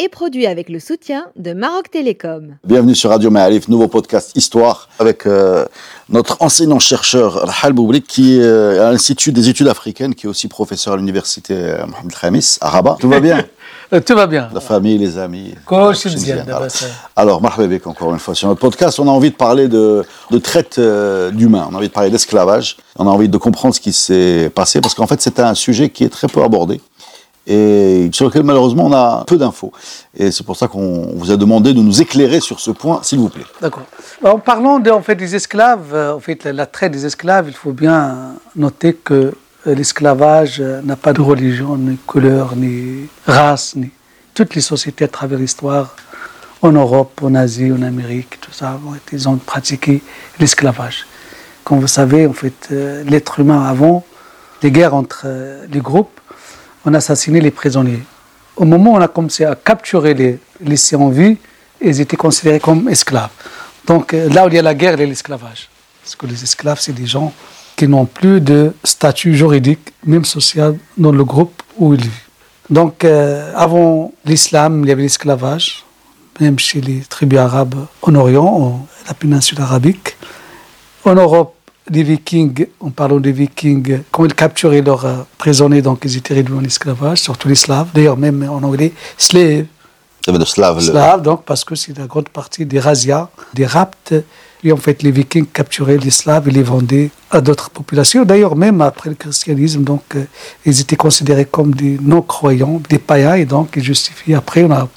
est produit avec le soutien de Maroc Télécom. Bienvenue sur Radio Ma'arif, nouveau podcast Histoire avec euh, notre enseignant-chercheur Rahal Boubrik qui est euh, à l'Institut des études africaines, qui est aussi professeur à l'université euh, Mohamed Khamis à Rabat. Tout va bien? Tout va bien. La famille, les amis. Alors. Alors, Marhaba encore une fois sur notre podcast. On a envie de parler de, de traite euh, d'humains, on a envie de parler d'esclavage, on a envie de comprendre ce qui s'est passé parce qu'en fait c'est un sujet qui est très peu abordé et sur lequel malheureusement on a peu d'infos. Et c'est pour ça qu'on vous a demandé de nous éclairer sur ce point, s'il vous plaît. D'accord. En parlant en fait, des esclaves, euh, en fait, la, traite des esclaves, il faut bien noter que euh, l'esclavage euh, n'a pas de religion, ni couleur, ni race, ni toutes les sociétés à travers l'histoire, en Europe, en Asie, en Amérique, tout ça, ils ont pratiqué l'esclavage. Comme vous savez, en fait, l'être humain avant, les guerres entre les groupes, on assassinait les prisonniers. Au moment où on a commencé à capturer les laissés en ils étaient considérés comme esclaves. Donc euh, là où il y a la guerre, il y a l'esclavage. Parce que les esclaves, c'est des gens qui n'ont plus de statut juridique, même social, dans le groupe où ils vivent. Donc euh, avant l'islam, il y avait l'esclavage, même chez les tribus arabes en Orient, en la péninsule arabique. En Europe, les Vikings, en parlant des Vikings, quand ils capturaient leurs euh, prisonniers, donc ils étaient réduits en esclavage, surtout les Slaves. D'ailleurs, même en anglais, slave, Ça veut dire slave. donc, parce que c'est la grande partie des razzias, des rapts. Et en fait, les Vikings capturaient les Slaves et les vendaient à d'autres populations. D'ailleurs, même après le christianisme, donc, euh, ils étaient considérés comme des non-croyants, des païens, et donc ils justifiaient. Après, on a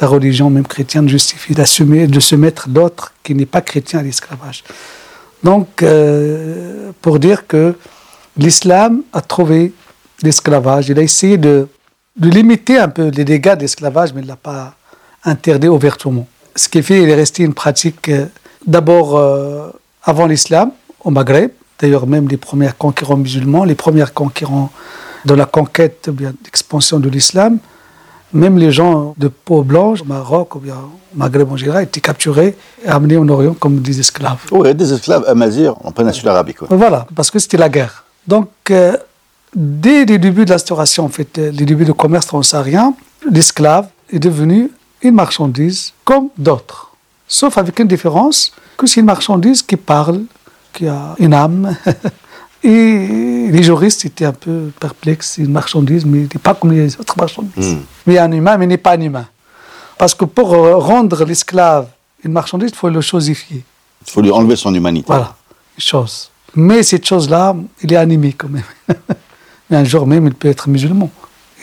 la religion, même chrétienne, justifie d'assumer, de se mettre d'autres qui n'est pas chrétien à l'esclavage. Donc, euh, pour dire que l'islam a trouvé l'esclavage, il a essayé de, de limiter un peu les dégâts de l'esclavage, mais il ne l'a pas interdit ouvertement. Ce qui fait qu'il est resté une pratique euh, d'abord euh, avant l'islam, au Maghreb, d'ailleurs même les premiers conquérants musulmans, les premiers conquérants de la conquête, bien l'expansion de l'islam, même les gens de peau blanche, au Maroc ou bien au Maghreb en général, étaient capturés et amenés en Orient comme des esclaves. A des esclaves amazirs en péninsule arabique. ouais. Voilà, parce que c'était la guerre. Donc, euh, dès les débuts de l'instauration, en fait, euh, les débuts du commerce transsaharien, l'esclave est devenu une marchandise comme d'autres. Sauf avec une différence, que c'est une marchandise qui parle, qui a une âme. Et les juristes étaient un peu perplexes. C'est une marchandise, mais il n'est pas comme les autres marchandises. Mais un humain, mais il n'est pas un humain. Parce que pour euh, rendre l'esclave une marchandise, il faut le chosifier. Il faut lui enlever son humanité. Voilà, une chose. Mais cette chose-là, il est animé quand même. Mais un jour même, il peut être musulman.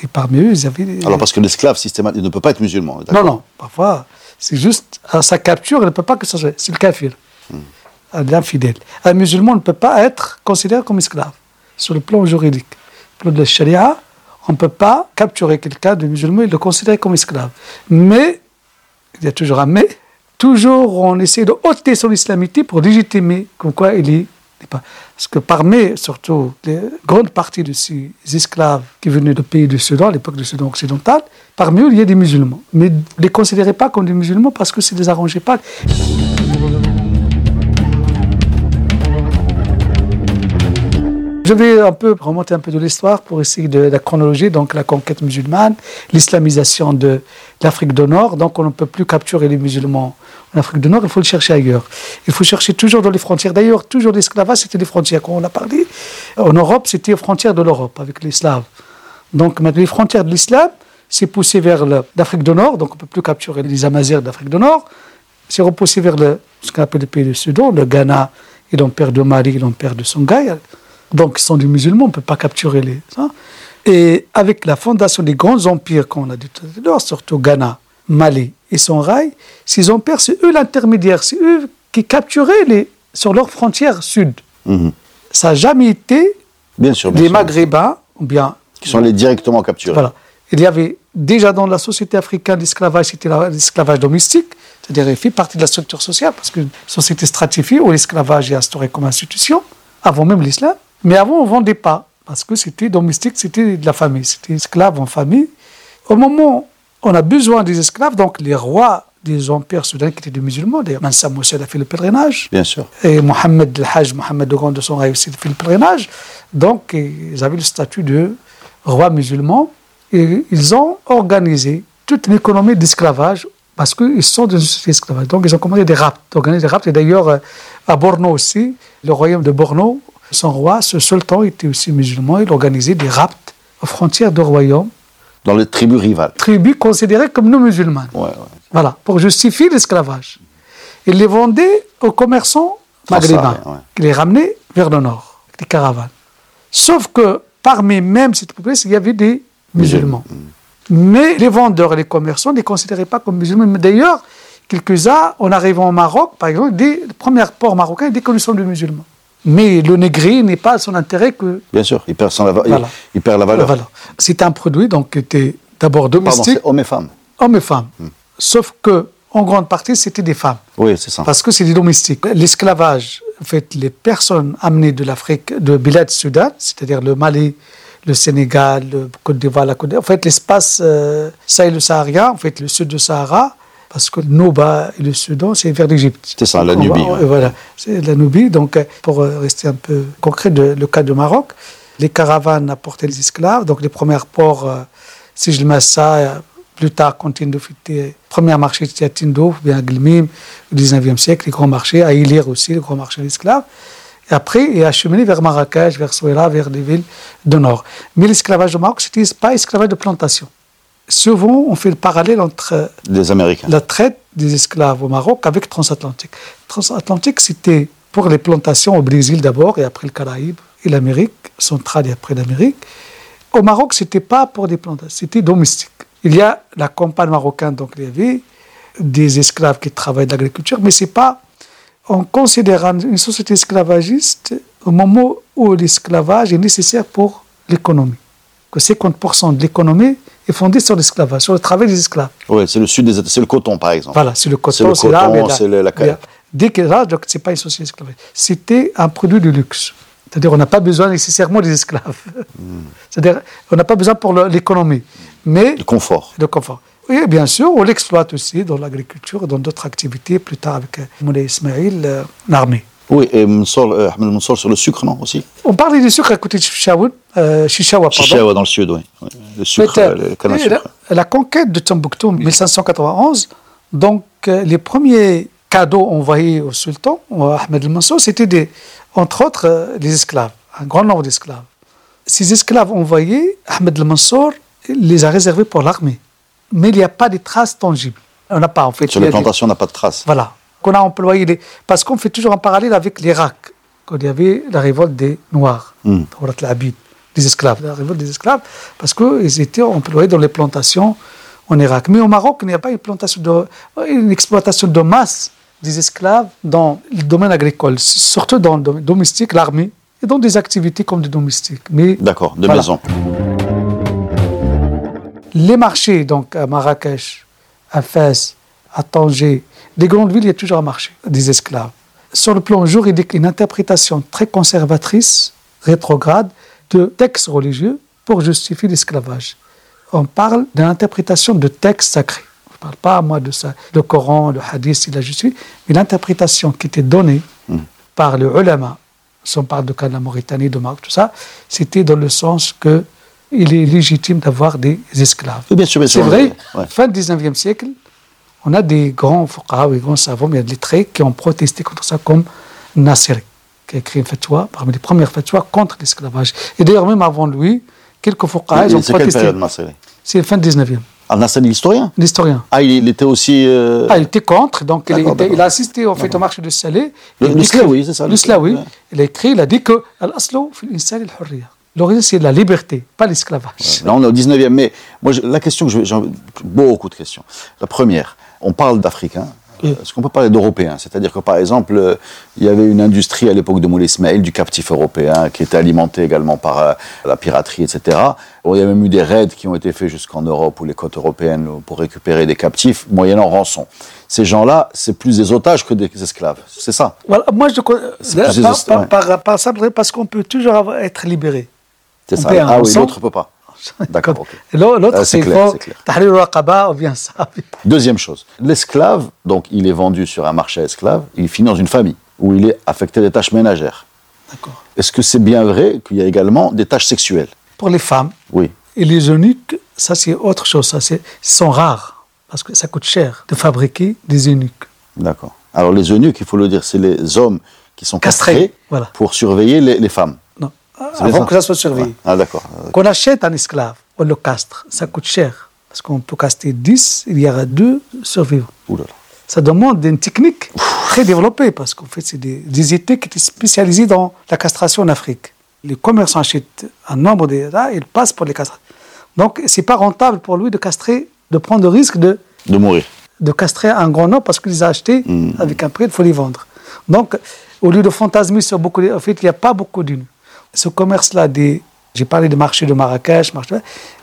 Et parmi eux, ils avaient... des- Alors parce que l'esclave systématique il ne peut pas être musulman. non, non, parfois, c'est juste à sa capture, il ne peut pas que ça soit. C'est le kafir, à l'infidèle. Un musulman ne peut pas être considéré comme esclave sur le plan juridique. Sur le plan on ne peut pas capturer quelqu'un de musulman et le considérer comme esclave. Mais, il y a toujours un mais, toujours on essaie de ôter son islamité pour légitimer comme quoi il est. Parce que parmi, surtout, les grandes parties de ces esclaves qui venaient du pays du Soudan, à l'époque du Soudan occidental, parmi eux, il y a des musulmans. Mais ne les considérez pas comme des musulmans parce que ne les arrangeait pas. Je vais un peu remonter un peu de l'histoire pour essayer de la chronologie, donc la conquête musulmane, l'islamisation de l'Afrique du Nord. Donc on ne peut plus capturer les musulmans en Afrique du Nord, il faut le chercher ailleurs. Il faut chercher toujours dans les frontières. D'ailleurs, toujours l'esclavage, c'était les frontières, quand on a parlé. En Europe, c'était aux frontières de l'Europe, avec les Slaves. Donc maintenant, les frontières de l'islam, c'est poussé vers l'Afrique du Nord, donc on ne peut plus capturer les Amazirs d'Afrique du Nord. C'est repoussé vers ce qu'on appelle le pays du Soudan, le Ghana et l'empire de Mali l'empire de Songhai. Donc, ils sont des musulmans, on ne peut pas capturer les. Et avec la fondation des grands empires qu'on a dit tout à l'heure, surtout Ghana, Mali et Songhai, ces empires, c'est eux l'intermédiaire, c'est eux qui capturaient les, sur leurs frontières sud. Mhm. Ça n'a jamais été Bien sûr, bien les sûr. Maghrébins, ou bien Qui sont allés directement capturés. voilà. Il y avait déjà dans la société africaine l'esclavage, c'était la- l'esclavage domestique, C'est-à-dire, il fait partie de la structure sociale, parce qu'une société stratifiée où l'esclavage est instauré comme institution, avant même l'islam. Mais avant, on ne vendait pas, parce que c'était domestique, c'était de la famille, c'était esclave en famille. Au moment où on a besoin des esclaves, donc les rois des empires soudanais qui étaient des musulmans, d'ailleurs, Mansa Moussa a fait le pèlerinage. Bien sûr. Et Mohamed el Hajj, Mohamed de de son a aussi fait le pèlerinage. Donc, ils avaient le statut de roi musulman et ils ont organisé toute une économie d'esclavage parce qu'ils sont dans une société. Donc, ils ont commandé des rapts, organiser des rapts. Et d'ailleurs, euh, à Borno aussi, le royaume de Borno, son roi, ce sultan était aussi musulman. Il organisait des rapts aux frontières du royaume. Dans les tribus rivales. Tribus considérées comme non musulmanes. Ouais, ouais. Voilà, pour justifier l'esclavage. Il les vendait aux commerçants maghrébins, ouais. qui les ramenaient vers le nord, avec des caravanes. Sauf que parmi même cette population, il y avait des musulmans. Mais les vendeurs et les commerçants ne les considéraient pas comme musulmans. D'ailleurs, quelques-uns, en arrivant au Maroc, par exemple, des le premier port marocain, des connaissances de musulmans. Mais le négrier n'est pas à son intérêt que Bien sûr, il perd, son, Voilà. il perd la valeur. Voilà. C'est un produit donc, qui était d'abord Pardon, domestique, c'est hommes et femmes. hommes et femmes. Sauf que, en grande partie, c'était des femmes. Oui, c'est ça. Parce que c'est des domestiques. L'esclavage, en fait, les personnes amenées de l'Afrique, de Bilad Soudan, c'est-à-dire le Mali, le Sénégal, le Côte d'Ivoire, la Côte d'Ivoire, en fait, l'espace euh, Sahel-Saharien, en fait, le sud du Sahara, parce que Nouba et le Soudan, c'est vers l'Égypte. C'est ça, la Nubie, ouais. Voilà, c'est la Nubie. Donc, euh, pour euh, rester un peu concret, de- le cas du Maroc, les caravanes apportaient les esclaves. Donc, les premiers ports, euh, si je le mets ça, euh, plus tard, quand était, premier marché c'était à Tindo, bien à Glmim, au 19e siècle, les grands marchés, à Ilir aussi, le grand marché d'esclaves. Et après, il a acheminé vers Marrakech, vers Souera, vers les villes du nord. Mais l'esclavage au Maroc, c'était pas esclavage de plantation. Souvent, on fait le parallèle entre Des Américains. la traite des esclaves au Maroc avec transatlantique. Transatlantique, c'était pour les plantations au Brésil d'abord et après le Caraïbe et l'Amérique centrale et après l'Amérique. Au Maroc, c'était pas pour des plantations, c'était domestique. Il y a la campagne marocaine, donc il y avait des esclaves qui travaillent de l'agriculture, mais c'est pas en considérant une société esclavagiste au moment où l'esclavage est nécessaire pour l'économie. Que 50% de l'économie est fondée sur l'esclavage, sur le travail des esclaves. Oui, c'est le sud des c'est le coton par exemple. Voilà, c'est le coton, c'est là, c'est la a- Dès que là, c'est pas une société esclavage. C'était un produit de luxe. C'est-à-dire, on n'a pas besoin nécessairement des esclaves. Hmm. C'est-à-dire, on n'a pas besoin pour l'économie, mais Le confort. le confort. Et bien sûr, on l'exploite aussi dans l'agriculture, dans d'autres activités, plus tard avec euh, Moulay Ismail, euh, l'armée. Oui, et Mansour, euh, Ahmed Mansour sur le sucre, non aussi On parlait du sucre à côté de euh, Chichaoua, pardon. Chichawa dans le sud, oui. Le sucre, Mais, euh, euh, le à et sucre. la, la conquête de Tombouctou en 1591, donc euh, les premiers cadeaux envoyés au sultan, au Ahmed el-Mansour, c'était des, entre autres euh, les esclaves, un grand nombre d'esclaves. Ces esclaves envoyés, Ahmed el-Mansour les a réservés pour l'armée. Mais il n'y a pas de traces tangibles. On n'a pas en fait. Sur les plantations, on n'a pas de traces. voilà. Qu'on a employé les... Parce qu'on fait toujours un parallèle avec l'Irak, quand il y avait la révolte des Noirs, Hmm. Des esclaves, la révolte des esclaves, parce qu'ils étaient employés dans les plantations en Irak. Mais au Maroc, il n'y a pas une, plantation de, une exploitation de masse des esclaves dans le domaine agricole, surtout dans le domaine domestique, l'armée, et dans des activités comme des domestiques. Mais D'accord, de Voilà. maison. les marchés, donc à Marrakech, à Fès, à Tanger, des grandes villes, il y a toujours un marché des esclaves. Sur le plan juridique, une interprétation très conservatrice, rétrograde, de textes religieux pour justifier l'esclavage. On parle d'une interprétation de textes sacrés. Je ne parle pas, moi, de ça, le Coran, le Hadith, il a justifié, mais l'interprétation qui était donnée par le ulama, si on parle de cas de la Mauritanie, de Maroc, tout ça, c'était dans le sens que il est légitime d'avoir des esclaves. Oui, bien sûr, bien C'est vrai, Ouais. fin du 19e siècle, on a des grands fuqaha, des grands savants, mais il y a des lettrés qui ont protesté contre ça, comme Nasiri, qui a écrit une fatwa, parmi les premières fatwas contre l'esclavage. Et d'ailleurs, même avant lui, quelques fuqaha, ils ont C'est quelle protesté. période, C'est la fin du 19e, Al-Nassani, l'historien? L'historien. Ah, il, était aussi. euh, Ah, il était contre, donc il, était- a assisté en fait au marché de Salé. Le- Il le écrit- Slaoui, c'est ça, le Le Slaoui. Slaoui, ouais. Il a écrit, il a dit que Al-Aslo al-hurriya. L'origine, c'est la liberté, pas l'esclavage. Là, on est au 19e. Mais moi, je- la question que je- j'ai beaucoup de questions. La première, on parle d'Africains. Est-ce qu'on peut parler d'Européens C'est-à-dire que, par exemple, euh, il y avait une industrie à l'époque de Moulay Ismail, du captif européen, qui était alimentée également par euh, la piraterie, etc. Il y a même eu des raids qui ont été faits jusqu'en Europe ou les côtes européennes pour récupérer des captifs, moyennant rançon. ces gens-là, c'est plus des otages que des esclaves. C'est ça. Voilà, moi, je Par, par- par- par parce qu'on peut toujours être libéré. C'est ça. Ah oui, l'autre peut pas. D'accord, ok. Et l'au- L'autre, Ah, c'est. Deuxième chose, l'esclave, donc il est vendu sur un marché à esclaves, il finit dans une famille où il est affecté des tâches ménagères. D'accord. Est-ce que c'est bien vrai qu'il y a également des tâches sexuelles? Pour les femmes Oui. et les eunuques, ça c'est autre chose. Ça, c'est- ils sont rares parce que ça coûte cher de fabriquer des eunuques. D'accord. Alors les eunuques, il faut le dire, c'est les hommes qui sont castrés, Castrés, voilà. pour surveiller les, les femmes. Bien Avant que ça soit surveillé. Ah d'accord. Qu'on achète un esclave, on le castre, ça coûte cher. Parce qu'on peut castrer 10, il y aura deux survivants. Ouh là là. Ça demande une technique très développée parce qu'en fait, c'est des, des États qui étaient spécialisés dans la castration en Afrique. Les commerçants achètent un nombre et ils passent pour les castrer. Donc, c'est pas rentable pour lui de castrer, de prendre le risque de, De mourir. de castrer un grand nombre parce qu'il les a achetés avec un prix, il faut les vendre. Donc, au lieu de fantasmer sur beaucoup, de- en fait, il n'y a pas beaucoup d'une. Ce commerce-là, des, j'ai parlé des marchés de Marrakech, marché-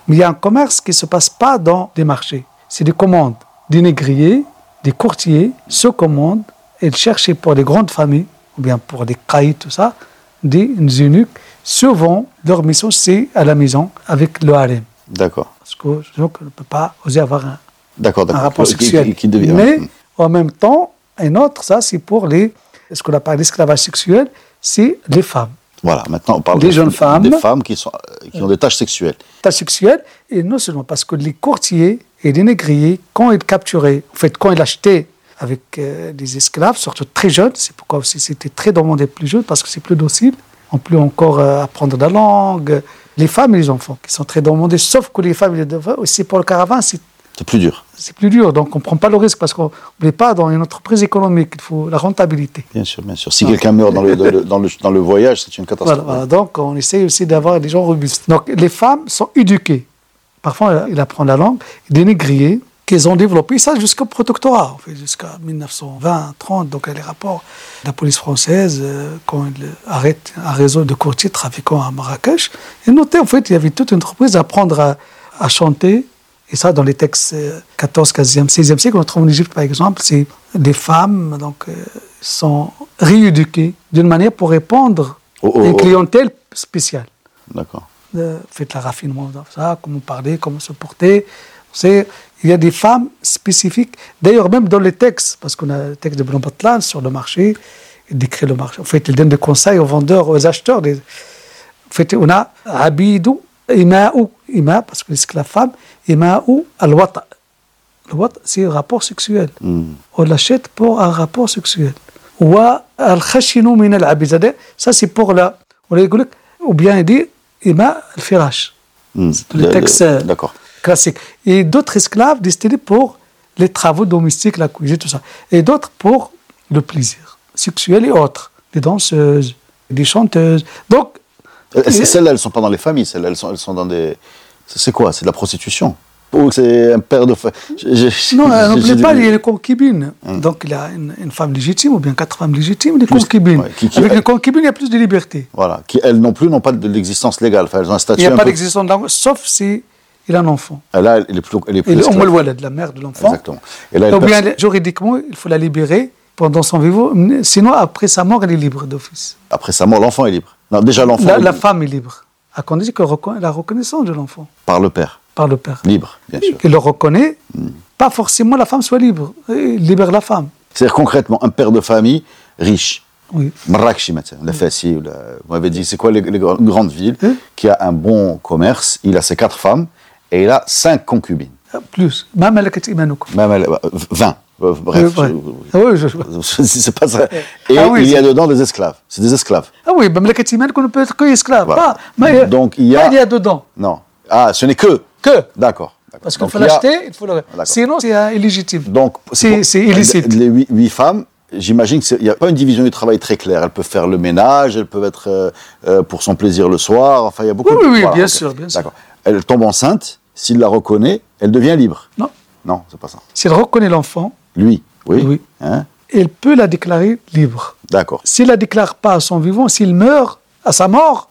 mais il y a un commerce qui ne se passe pas dans des marchés. C'est des commandes. Des négriers, des courtiers se commandent et cherchent pour des grandes familles, ou bien pour des caïds, tout ça, des eunuques. Souvent, leur mission, c'est à la maison avec le harem. D'accord. Parce que donc, on ne peut pas oser avoir un, D'accord, un d'accord. rapport sexuel. Qui, qui devient. Mais Hmm. en même temps, un autre, ça c'est pour les, ce qu'on appelle l'esclavage sexuel, c'est les femmes. Voilà, maintenant on parle Des de- jeunes femmes. Des femmes qui, sont, euh, qui ont des tâches sexuelles. Tâche sexuelle, et non seulement parce que les courtiers et les négriers, quand ils capturaient, en fait, quand ils achetaient avec euh, des esclaves, surtout très jeunes, c'est pourquoi aussi c'était très demandé plus jeunes, parce que c'est plus docile, on peut encore euh, apprendre la langue, les femmes et les enfants, qui sont très demandés, sauf que les femmes et les enfants, aussi pour le caravane, c'est C'est plus dur, c'est plus dur, donc on ne prend pas le risque, parce qu'on n'est pas dans une entreprise économique, il faut la rentabilité. bien sûr, bien sûr. Si quelqu'un meurt dans le, dans le, dans le, dans le voyage, c'est une catastrophe. Voilà, voilà. donc on essaye aussi d'avoir des gens robustes. Donc les femmes sont éduquées. Parfois, il apprend la langue, des négriers qu'ils ont développé ça jusqu'au protectorat, en fait, jusqu'à 1920, 30. Donc les rapports de la police française, euh, quand il arrête un réseau de courtiers trafiquants à Marrakech, et notez en fait, il y avait toute une entreprise à apprendre à, à chanter. Et ça, dans les textes euh, 14, 15e, 16e siècle, on trouve en Égypte, par exemple, c'est des femmes donc, euh, sont rééduquées d'une manière pour répondre Oh, oh, à une oh. clientèle spéciale. D'accord. Euh, faites la raffinement dans ça, comment parler, comment se porter. C'est, il y a des femmes spécifiques, d'ailleurs même dans les textes, parce qu'on a le texte de Blanc sur le marché, il décrit le marché. En fait, il donne des conseils aux vendeurs, aux acheteurs. Des... En fait, on a Abidou, Ima'ou, Ima, parce que l'esclave femme, Ima'ou, Al-Wata. Le Wata, c'est un rapport sexuel. Hmm. On l'achète pour un rapport sexuel. Ou Al-Khashinu min. C'est-à-dire, Ça, c'est pour la. Ou bien il dit Ima al-Firash. Hmm. Le Le- texte euh, D'accord. classique. Et d'autres esclaves destinés pour les travaux domestiques, la cuisine, tout ça. Et d'autres pour le plaisir sexuel et autres. Des danseuses, des chanteuses. Donc, c'est- Celles-là, elles ne sont pas dans les familles, celles-là, elles sont, elles sont dans des. C'est quoi? C'est de la prostitution? Ou c'est un père de. je- non, n'oubliez pas, il y a les concubines. Donc, il y a une, une femme légitime ou bien quatre femmes légitimes, des Plus- concubines. ouais, qui- qui- Avec les concubines, il y a plus de liberté. Voilà. Qui, elles non plus n'ont pas de l'existence légale. Enfin, elles ont un Il statut. n'y a pas peu- d'existence de l'amour, sauf si il a un enfant. Ah, Là, elle est plus. Elle est plus al-Walad, la mère de l'enfant. Exactement. Et là, elle Ou bien, juridiquement, il faut la libérer pendant son vivant. Sinon, après sa mort, elle est libre d'office. après sa mort, l'enfant est libre. Non, déjà, l'enfant La, femme est libre. À condition qu'elle reconnaisse la reconnaissance de l'enfant par le père. par le père. Libre, bien sûr. Il le reconnaît, pas forcément la femme soit libre. Il libère la femme. C'est-à-dire concrètement, un père de famille riche, Oui. Marrakech, la Fassi, la- vous m'avez dit, c'est quoi les, les grandes villes, qui a un bon commerce, il a ses quatre femmes, et il a cinq concubines. Plus. Elle, euh, 20. Euh, Bref, vrai. je- Ah oui, je- c'est pas ça. Et Ah oui, il y a dedans des esclaves. C'est des esclaves. ah oui, ma malakat imanoukum ne peut être que esclave. Voilà. Pas, mais, Donc, il y a- pas il y a dedans. Non. Ah, ce n'est que. Que. D'accord. Parce qu'il faut l'acheter, il faut le. Sinon, c'est euh, illégitime. Donc, C'est illicite. Les huit, huit femmes, j'imagine qu'il n'y a pas une division du travail très claire. Elles peuvent faire le ménage, elles peuvent être euh, euh, pour son plaisir le soir. Enfin, il y a beaucoup Oui, de oui, oui, voilà, bien sûr, bien sûr. D'accord. Elle tombe enceinte. S'il la reconnaît, elle devient libre. Non. Non, c'est pas ça. S'il reconnaît l'enfant, Lui, oui. Oui. Hein il peut la déclarer libre. D'accord. S'il la déclare pas à son vivant, s'il meurt à sa mort,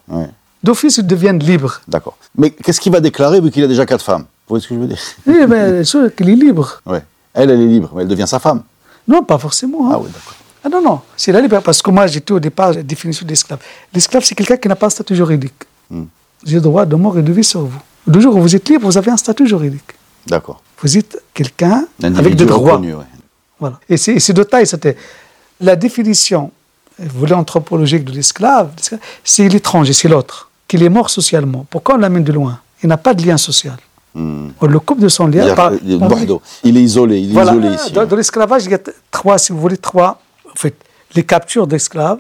d'office, il devient libre. D'accord. Mais qu'est-ce qu'il va déclarer vu qu'il a déjà quatre femmes? Vous voyez ce que je veux dire? Oui, mais sûr qu'il est libre. Ouais. Elle, elle est libre, mais elle devient sa femme. Non, pas forcément. hein. Ah oui, d'accord. Ah non, non, c'est la liberté. Parce que moi, j'étais au départ la définition d'esclave. L'esclave, c'est quelqu'un qui n'a pas un statut juridique. Hmm. J'ai le droit de mort et de vie sur vous. Le jour où vous êtes libre, vous avez un statut juridique. D'accord. Vous êtes quelqu'un Un avec des droits. reconnu, ouais. Voilà. Et c'est de taille, c'était la définition, vous voulez, anthropologique de l'esclave, c'est l'étranger, c'est l'autre, qu'il est mort socialement. Pourquoi on l'amène de loin? Il n'a pas de lien social. Hmm. On le coupe de son lien Il, a- par... il est par- Bordeaux. Il est isolé, il est Voilà. isolé ici. Dans, dans l'esclavage, il y a trois, si vous voulez, trois, en fait, les captures d'esclaves,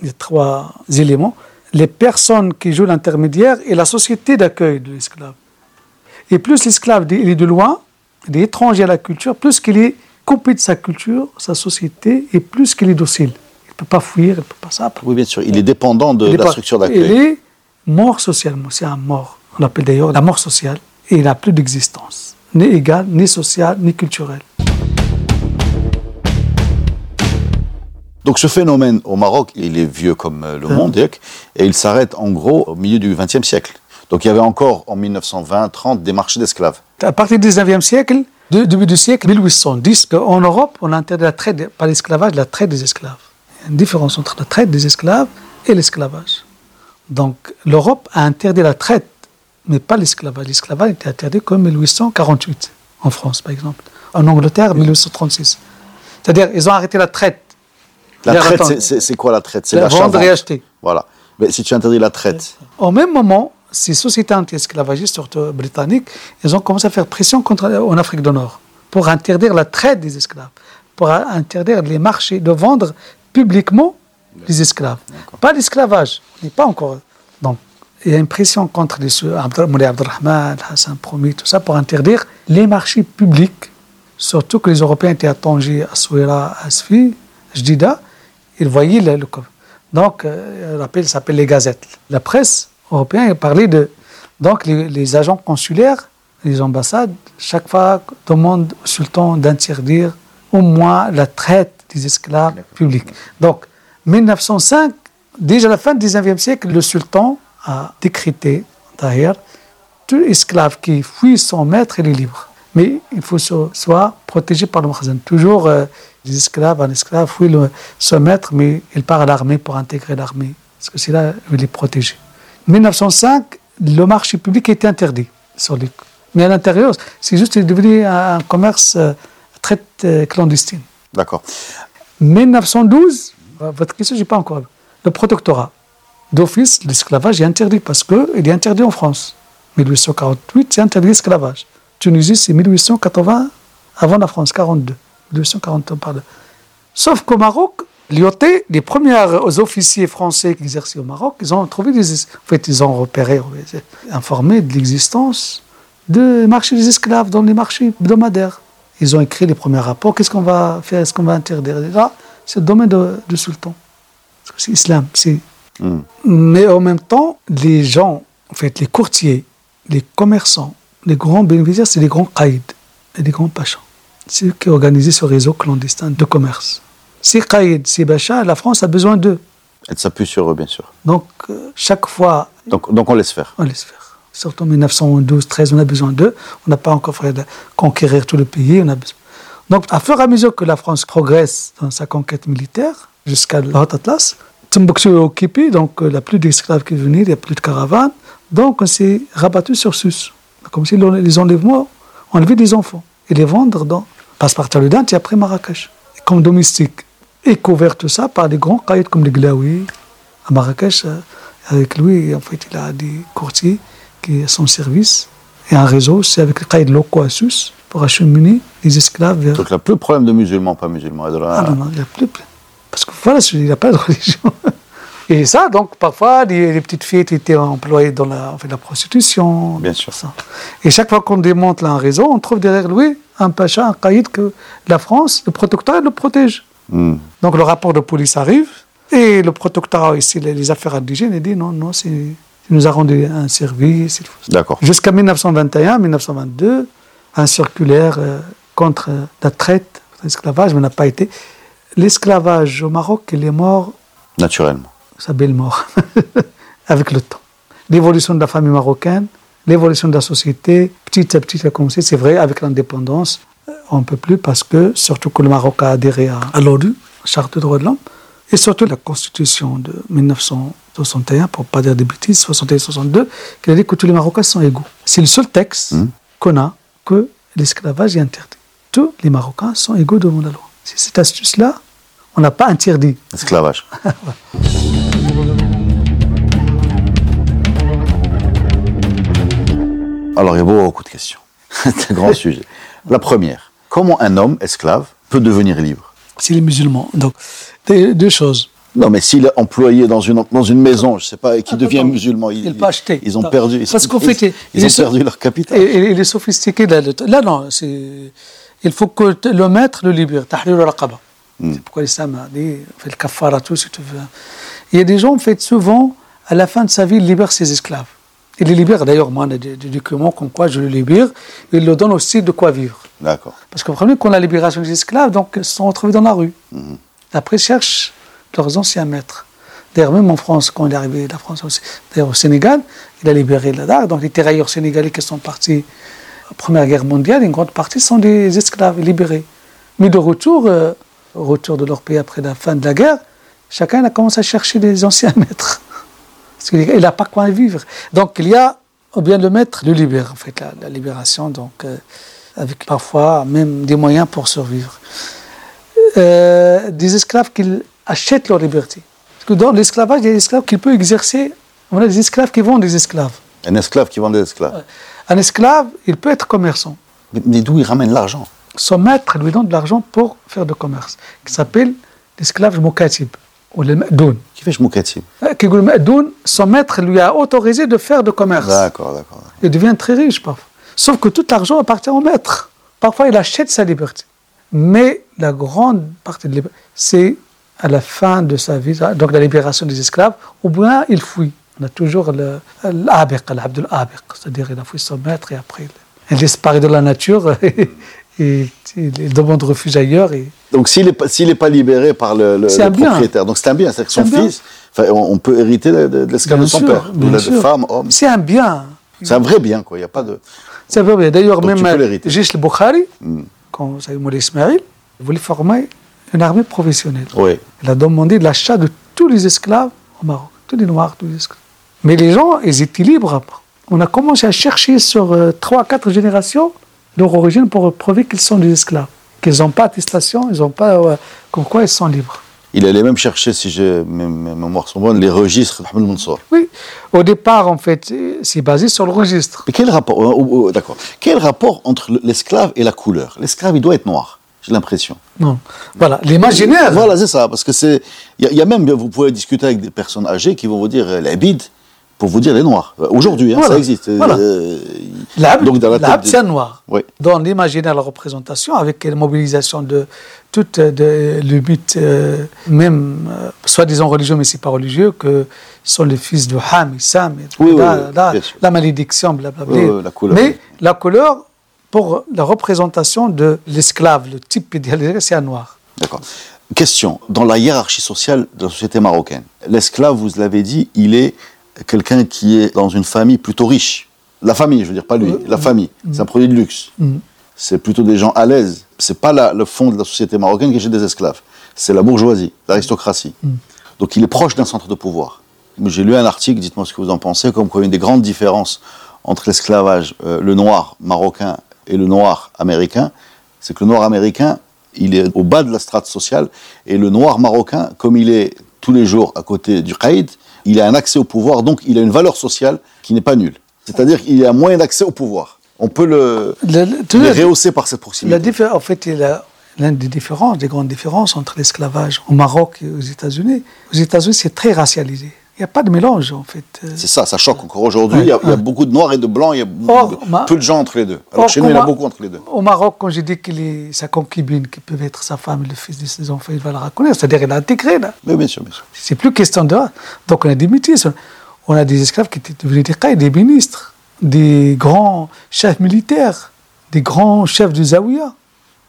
il y a trois éléments. Les personnes qui jouent l'intermédiaire et la société d'accueil de l'esclave. Et plus l'esclave est de loin, il est étranger à la culture, plus qu'il est coupé de sa culture, sa société, et plus qu'il est docile. Il ne peut pas fuir, il ne peut pas ça. Oui, bien sûr. Il est dépendant de Il la structure Il d'accueil. est mort socialement, c'est un mort. On l'appelle d'ailleurs la mort sociale. Et il n'a plus d'existence, ni égale, ni sociale, ni culturelle. Donc ce phénomène au Maroc, il est vieux comme euh, le monde, Dirk, et il s'arrête en gros au milieu du XXe siècle. Donc il y avait encore en 1920-30 des marchés d'esclaves. À partir du 19e siècle, de- début du siècle 1810, en Europe, on a interdit la traite, pas l'esclavage, la traite des esclaves. Il y a une différence entre la traite des esclaves et l'esclavage. Donc l'Europe a interdit la traite, mais pas l'esclavage. L'esclavage était interdit comme 1848, en France par exemple. En Angleterre, 1836. C'est-à-dire, ils ont arrêté la traite. La traite, c'est- quoi la traite? C'est La vendre et acheter. Voilà. Mais si tu interdis la traite, Au même moment, ces sociétés anti-esclavagistes, surtout britanniques, ils ont commencé à faire pression contre, en Afrique du Nord pour interdire la traite des esclaves, pour interdire les marchés de vendre publiquement les esclaves. Pas l'esclavage, n'est pas encore. Donc, il y a une pression contre les Moulay Abdelrahman, Hassan Promi, tout ça, pour interdire les marchés publics, surtout que les Européens étaient à Tanger, à Souira, à Sfi, Jdida, ils voyaient le, Donc, euh, le rappel s'appelle les gazettes. La presse européenne parlait de. Donc, les, les agents consulaires, les ambassades, chaque fois demandent au sultan d'interdire au moins la traite des esclaves publics. Donc, 1905, déjà à la fin du 19e siècle, le sultan a décrété, d'ailleurs, tout esclave qui fuit son maître, il est libre. Mais il faut so- soit protégé par le magasin. Toujours, euh, les esclaves, un esclave fuit le- son maître, mais il part à l'armée pour intégrer l'armée. Parce que c'est là où il est protégé. 1905, le marché public était interdit. Sur les... Mais à l'intérieur, c'est juste devenu un, commerce euh, très euh, clandestine. d'accord. 1912, euh, votre question, je n'ai pas encore. Le protectorat. D'office, l'esclavage est interdit parce qu'il est interdit en France. 1848, c'est interdit l'esclavage. Tunisie, c'est 1880, avant la France, 42. 1840, on parle. Sauf qu'au Maroc, l'IOT, les premiers officiers français qui exerçaient au Maroc, ils ont trouvé des. En fait, ils ont repéré, informé de l'existence de marché des esclaves dans les marchés hebdomadaires. Ils ont écrit les premiers rapports. Qu'est-ce qu'on va faire? Est-ce qu'on va interdire? Déjà, c'est le domaine du sultan. C'est l'islam. C'est... Hmm. Mais en même temps, les gens, en fait, les courtiers, les commerçants, les grands bénéficiaires, c'est les grands qaïds et les grands pachas. C'est eux qui organisaient ce réseau clandestin de commerce. Ces qaïds, ces pachas, la France a besoin d'eux. Elle s'appuie sur eux, bien sûr. Donc, euh, chaque fois, Donc, donc on laisse faire. on laisse faire. Surtout en 1912, 13, on a besoin d'eux. On n'a pas encore fait de conquérir tout le pays. On a besoin. Donc, à fur et à mesure que la France progresse dans sa conquête militaire, jusqu'à la Haute Atlas, Timbuktu est occupé, donc euh, il n'y a plus d'esclaves qui venaient, il n'y a plus de caravanes. Donc, on s'est rabattu sur Sus. Comme si les enlèvements enlevaient des enfants et les vendre dans Passe-Partir le et après Marrakech, comme domestique. Et couvert tout ça par des grands caïds comme les Glaoui, à Marrakech, euh, avec lui, en fait, il a des courtiers qui sont en service et un réseau, c'est avec les caïds locaux à Sus pour acheminer les esclaves vers. Donc il n'y a plus de problème de musulmans, pas musulmans. Et de la- Ah non, non, il n'y a plus. Parce que voilà, il n'y a pas de religion. Et ça, donc, parfois, les, les petites filles étaient employées dans la, en fait, la prostitution. Bien sûr. Ça. Et chaque fois qu'on démonte là un réseau, on trouve derrière lui un pacha, un caïd que la France, le protectorat, le protège. Hmm. Donc le rapport de police arrive et le protectorat ici, les, les affaires indigènes, il dit non, non, c'est, il nous a rendu un service. D'accord. Jusqu'à 1921, 1922, un circulaire euh, contre euh, la traite, l'esclavage, mais n'a pas été. L'esclavage au Maroc, il est mort, Naturellement. sa belle mort, avec le temps. L'évolution de la famille marocaine, l'évolution de la société, petit à petit, a commencé, c'est vrai, avec l'indépendance. On ne peut plus parce que, surtout que le Maroc a adhéré à, à l'ONU, Charte des droits de l'homme, et surtout la Constitution de 1961, pour ne pas dire des bêtises, 61-62, qui a dit que tous les Marocains sont égaux. C'est le seul texte qu'on a que l'esclavage est interdit. Tous les Marocains sont égaux devant la loi. C'est cette astuce-là, on n'a pas interdit. Esclavage. Alors, il y a beaucoup de questions. C'est un grand sujet. La première, comment un homme esclave peut devenir libre C'est les musulmans. Donc, deux, choses. Non, mais s'il est employé dans une, dans une maison, je ne sais pas, et qui Attends, devient musulman, ils, Il peut acheter. ils ont perdu, Parce qu'en fait, ils, il ont est so- perdu leur capital. Et, et il est sophistiqué. Là, là, non, il faut que le maître le libère. Tahrir al-raqaba. C'est pourquoi l'islam a dit, fait le kafara, tout, si tu veux. Il y a des gens, en fait, souvent, à la fin de sa vie, ils libèrent ses esclaves. Il les libère, d'ailleurs, moi, des, des documents comme quoi je le libère. Il leur donne aussi de quoi vivre. D'accord. Parce que vraiment, quand la libération des esclaves, donc, ils se sont retrouvés dans la rue. Après, ils cherchent leurs anciens maîtres. D'ailleurs, même en France, quand il est arrivé, la France aussi, d'ailleurs au Sénégal, il a libéré la Dar. Donc, les tirailleurs sénégalais qui sont partis à la Première Guerre mondiale, une grande partie sont des esclaves libérés. Mais de retour, euh, au retour de leur pays après la fin de la guerre, chacun a commencé à chercher des anciens maîtres. Parce qu'il n'a pas quoi vivre. Donc, il y a, ou bien le maître le libère, en fait, la, la libération, donc, euh, avec parfois même des moyens pour survivre. Euh, des esclaves qui achètent leur liberté. Parce que dans l'esclavage, il y a des esclaves qu'il peut exercer. On a des esclaves qui vendent des esclaves. Un esclave qui vend des esclaves. Un esclave, il peut être commerçant. Mais, mais d'où il ramène l'argent? Son maître lui donne de l'argent pour faire du commerce, qui s'appelle l'esclave mokatib, dit le ma'doun, Son maître lui a autorisé de faire du commerce. D'accord, d'accord. Il devient très riche parfois. Sauf que tout l'argent appartient au maître. Parfois, il achète sa liberté. Mais la grande partie de liberté, c'est à la fin de sa vie, donc la libération des esclaves, ou bien il fuit. On a toujours l'abiq, l'abdul abiq, c'est-à-dire il a fui son maître et après il, il disparaît de la nature et, et il, il demande refuge ailleurs. Et, Donc s'il n'est pas, s'il est pas libéré par le, le- le un bien. propriétaire, donc c'est un bien, c'est-à-dire que son un bien. fils, on, peut hériter de, l'esclave de Bien son sûr, père, bien de femme, homme. c'est un bien. C'est un vrai bien, quoi. Il n'y a pas de. C'est vrai. D'ailleurs, Donc, tu même. Jish al-Bukhari, Hmm. quand Saïd Moulay Ismail, voulait former une armée professionnelle. Oui. Il a demandé l'achat de tous les esclaves au Maroc, tous les Noirs, tous les esclaves. Mais les gens, ils étaient libres. après. On a commencé à chercher sur euh, trois, quatre générations leur origine pour prouver qu'ils sont des esclaves, qu'ils n'ont pas attestation, ils n'ont pas euh, comme quoi ils sont libres. Il allait même chercher, si j'ai, mes, mes mémoires sont bonnes, les registres d'Ahmed Mansour. Oui, au départ, en fait, euh, c'est basé sur le registre. Mais quel rapport, oh, oh, d'accord, quel rapport entre le- l'esclave et la couleur? L'esclave, il doit être noir, j'ai l'impression. Non. Voilà, l'imaginaire. Voilà, c'est ça, parce que c'est, il y, a- il y a même, vous pouvez discuter avec des personnes âgées qui vont vous dire euh, les bides pour vous dire les noirs. Aujourd'hui, hein, Voilà. ça existe. Voilà. Euh, L'abd, donc dans la tête l'abd, des- c'est un noir. Oui. Dans l'imaginaire, la représentation, avec la mobilisation de tout euh, de- le mythe, euh, même euh, soi-disant religieux, mais c'est pas religieux, que sont les fils de Ham et Sam, et Oui, là, là, la malédiction, blablabla. La couleur. Mais la couleur, pour la représentation de l'esclave, le type idéalisé, c'est un noir. D'accord. Question. Dans la hiérarchie sociale de la société marocaine, l'esclave, vous l'avez dit, il est quelqu'un qui est dans une famille plutôt riche. La famille, je veux dire, pas lui, la famille. C'est un produit de luxe. C'est plutôt des gens à l'aise. C'est pas la- le fond de la société marocaine qui est des esclaves. C'est la bourgeoisie, l'aristocratie. Donc il est proche d'un centre de pouvoir. J'ai lu un article, dites-moi ce que vous en pensez, comme quoi une des grandes différences entre l'esclavage, euh, le noir marocain et le noir américain, c'est que le noir américain, il est au bas de la strate sociale, et le noir marocain, comme il est tous les jours à côté du Qaïd, il a un accès au pouvoir, donc il a une valeur sociale qui n'est pas nulle. C'est-à-dire qu'il a un moyen d'accès au pouvoir. On peut le, Le- rehausser par cette La proximité. diffé- en fait, il y a l'une des différences, des grandes différences entre l'esclavage au Maroc et aux États-Unis. Aux États-Unis, c'est très racialisé. Il n'y a pas de mélange, en fait. Euh, C'est ça, ça choque encore aujourd'hui. Ouais, il, y a, y beaucoup de noirs et de blancs, il y a Or, b- ma- peu de gens entre les deux. Alors Or, chez nous, il y en a beaucoup entre les deux. Au Maroc, quand j'ai dit qu'il est sa concubine, qui peut être sa femme et le fils de ses enfants, il va la reconnaître. C'est-à-dire qu'il a intégré, là. Mais bien sûr, bien sûr. C'est plus question de. Donc on a des métis. On a des esclaves qui étaient devenus des caïds, des ministres, des grands chefs militaires, des grands chefs du Zawiya.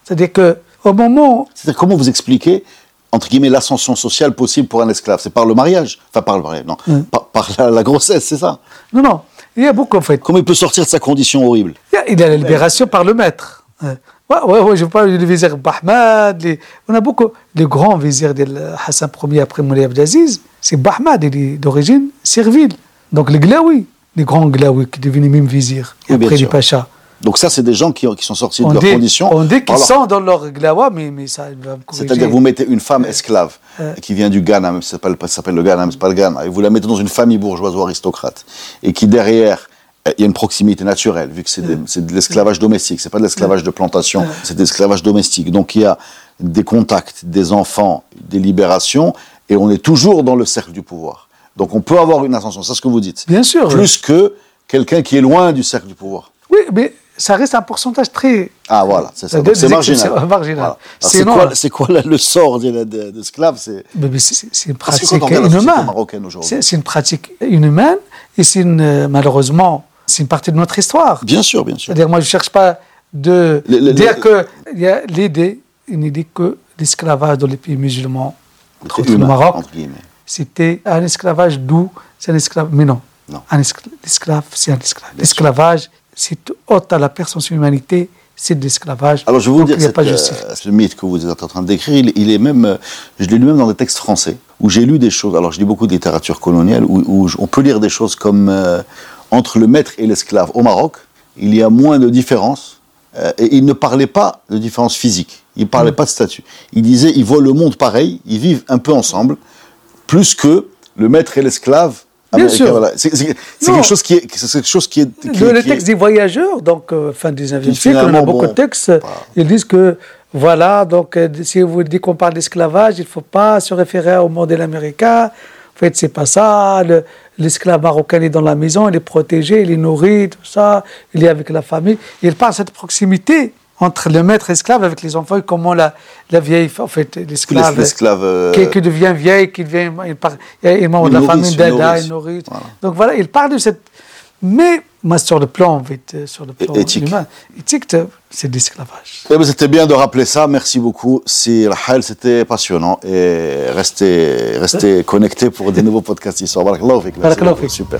C'est-à-dire que au moment. C'est-à-dire, comment vous expliquez, entre guillemets, l'ascension sociale possible pour un esclave C'est par le mariage Enfin, par le mariage, non. Mm. Par, par la, la grossesse, c'est ça? Non, non. Il y a beaucoup, en fait. Comment il peut sortir de sa condition horrible? Il y a, il y a la libération par le maître. Ouais, ouais, ouais, je parle du vizir Bahmad. les- On a beaucoup. Les grands vizirs de Hassan Ier après Moulay Abdelaziz, c'est Bahmad, il est d'origine servile. Donc les Glaoui, les grands Glaoui qui devenaient même vizirs, Oui, après les sûr. Pachas. Donc ça, c'est des gens qui, ont- qui sont sortis de leurs dit, conditions. on dit qu'ils leur- sont dans leur Glawa, mais, mais ça va me. C'est-à-dire, vous mettez une femme esclave Euh. qui vient du Ghana, même si ça s'appelle le Ghana, mais c'est pas le Ghana, et vous la mettez dans une famille bourgeoise ou aristocrate, et qui derrière, euh, il y a une proximité naturelle, vu que c'est de l'esclavage domestique, c'est pas de l'esclavage de plantation, c'est de l'esclavage domestique. Donc il y a des contacts, des enfants, des libérations, et on est toujours dans le cercle du pouvoir. Donc on peut avoir une ascension, c'est ce que vous dites. Bien sûr. Plus que quelqu'un qui est loin du cercle du pouvoir. Oui, mais ça reste un pourcentage très. Ah voilà, c'est ça. Donc, C'est marginal. Voilà. Alors, C'est quoi, quoi le, sort de- de- mais- mais c'est une que pratique inhumaine. C'est une pratique inhumaine et c'est euh, malheureusement, c'est une partie de notre histoire. bien sûr, bien sûr. C'est-à-dire, moi, je ne cherche pas de Le- le- dire le- qu'il y a l'idée, une idée que l'esclavage dans les pays musulmans, Entre le Maroc, c'était un esclavage doux, c'est un esclavage. Mais non. Non. Un c'est un esclave. L'esclavage, c'est haute à la personne sur l'humanité, c'est de l'esclavage. Alors je vais vous dire, cette, pas euh, ce mythe que vous êtes en train de décrire, il, il est même, euh, je l'ai lu même dans des textes français, où j'ai lu des choses, alors je lis beaucoup de littérature coloniale, où, on peut lire des choses comme euh, entre le maître et l'esclave au Maroc, il y a moins de différence, euh, et il ne parlait pas de différence physique, il ne parlait pas de statut. Il disait, ils voient le monde pareil, ils vivent un peu ensemble, plus que le maître et l'esclave. Bien américain. C'est quelque chose qui est, c'est quelque chose qui est, qui- Le, le qui est- texte des voyageurs, donc euh, fin 19e Qui siècle, on a beaucoup bon, de textes. Ils disent que, voilà, donc euh, si vous dites qu'on parle d'esclavage, il ne faut pas se référer au modèle américain. En fait, c'est pas ça. Le- L'esclave marocain est dans la maison, il est protégé, il est nourri, tout ça. Il est avec la famille. Il parle de cette proximité entre le maître et l'esclave avec les enfants et comment la, la vieille, en fait, l'esclave. l'esclave. euh, qui, qui devient vieille, qui devient, il, part, il est membre Une de la famille d'Ada, il nourrit. Voilà. Donc voilà, il parle de cette. Mais moi, sur le plan, en fait, euh, sur le plan Éthique. humain, éthique, euh, c'est de l'esclavage. Eh ben, c'était bien de rappeler ça. Merci beaucoup. Si Rahel, c'était passionnant. Et restez, restez connectés pour des nouveaux podcasts. Barakallahu. Super.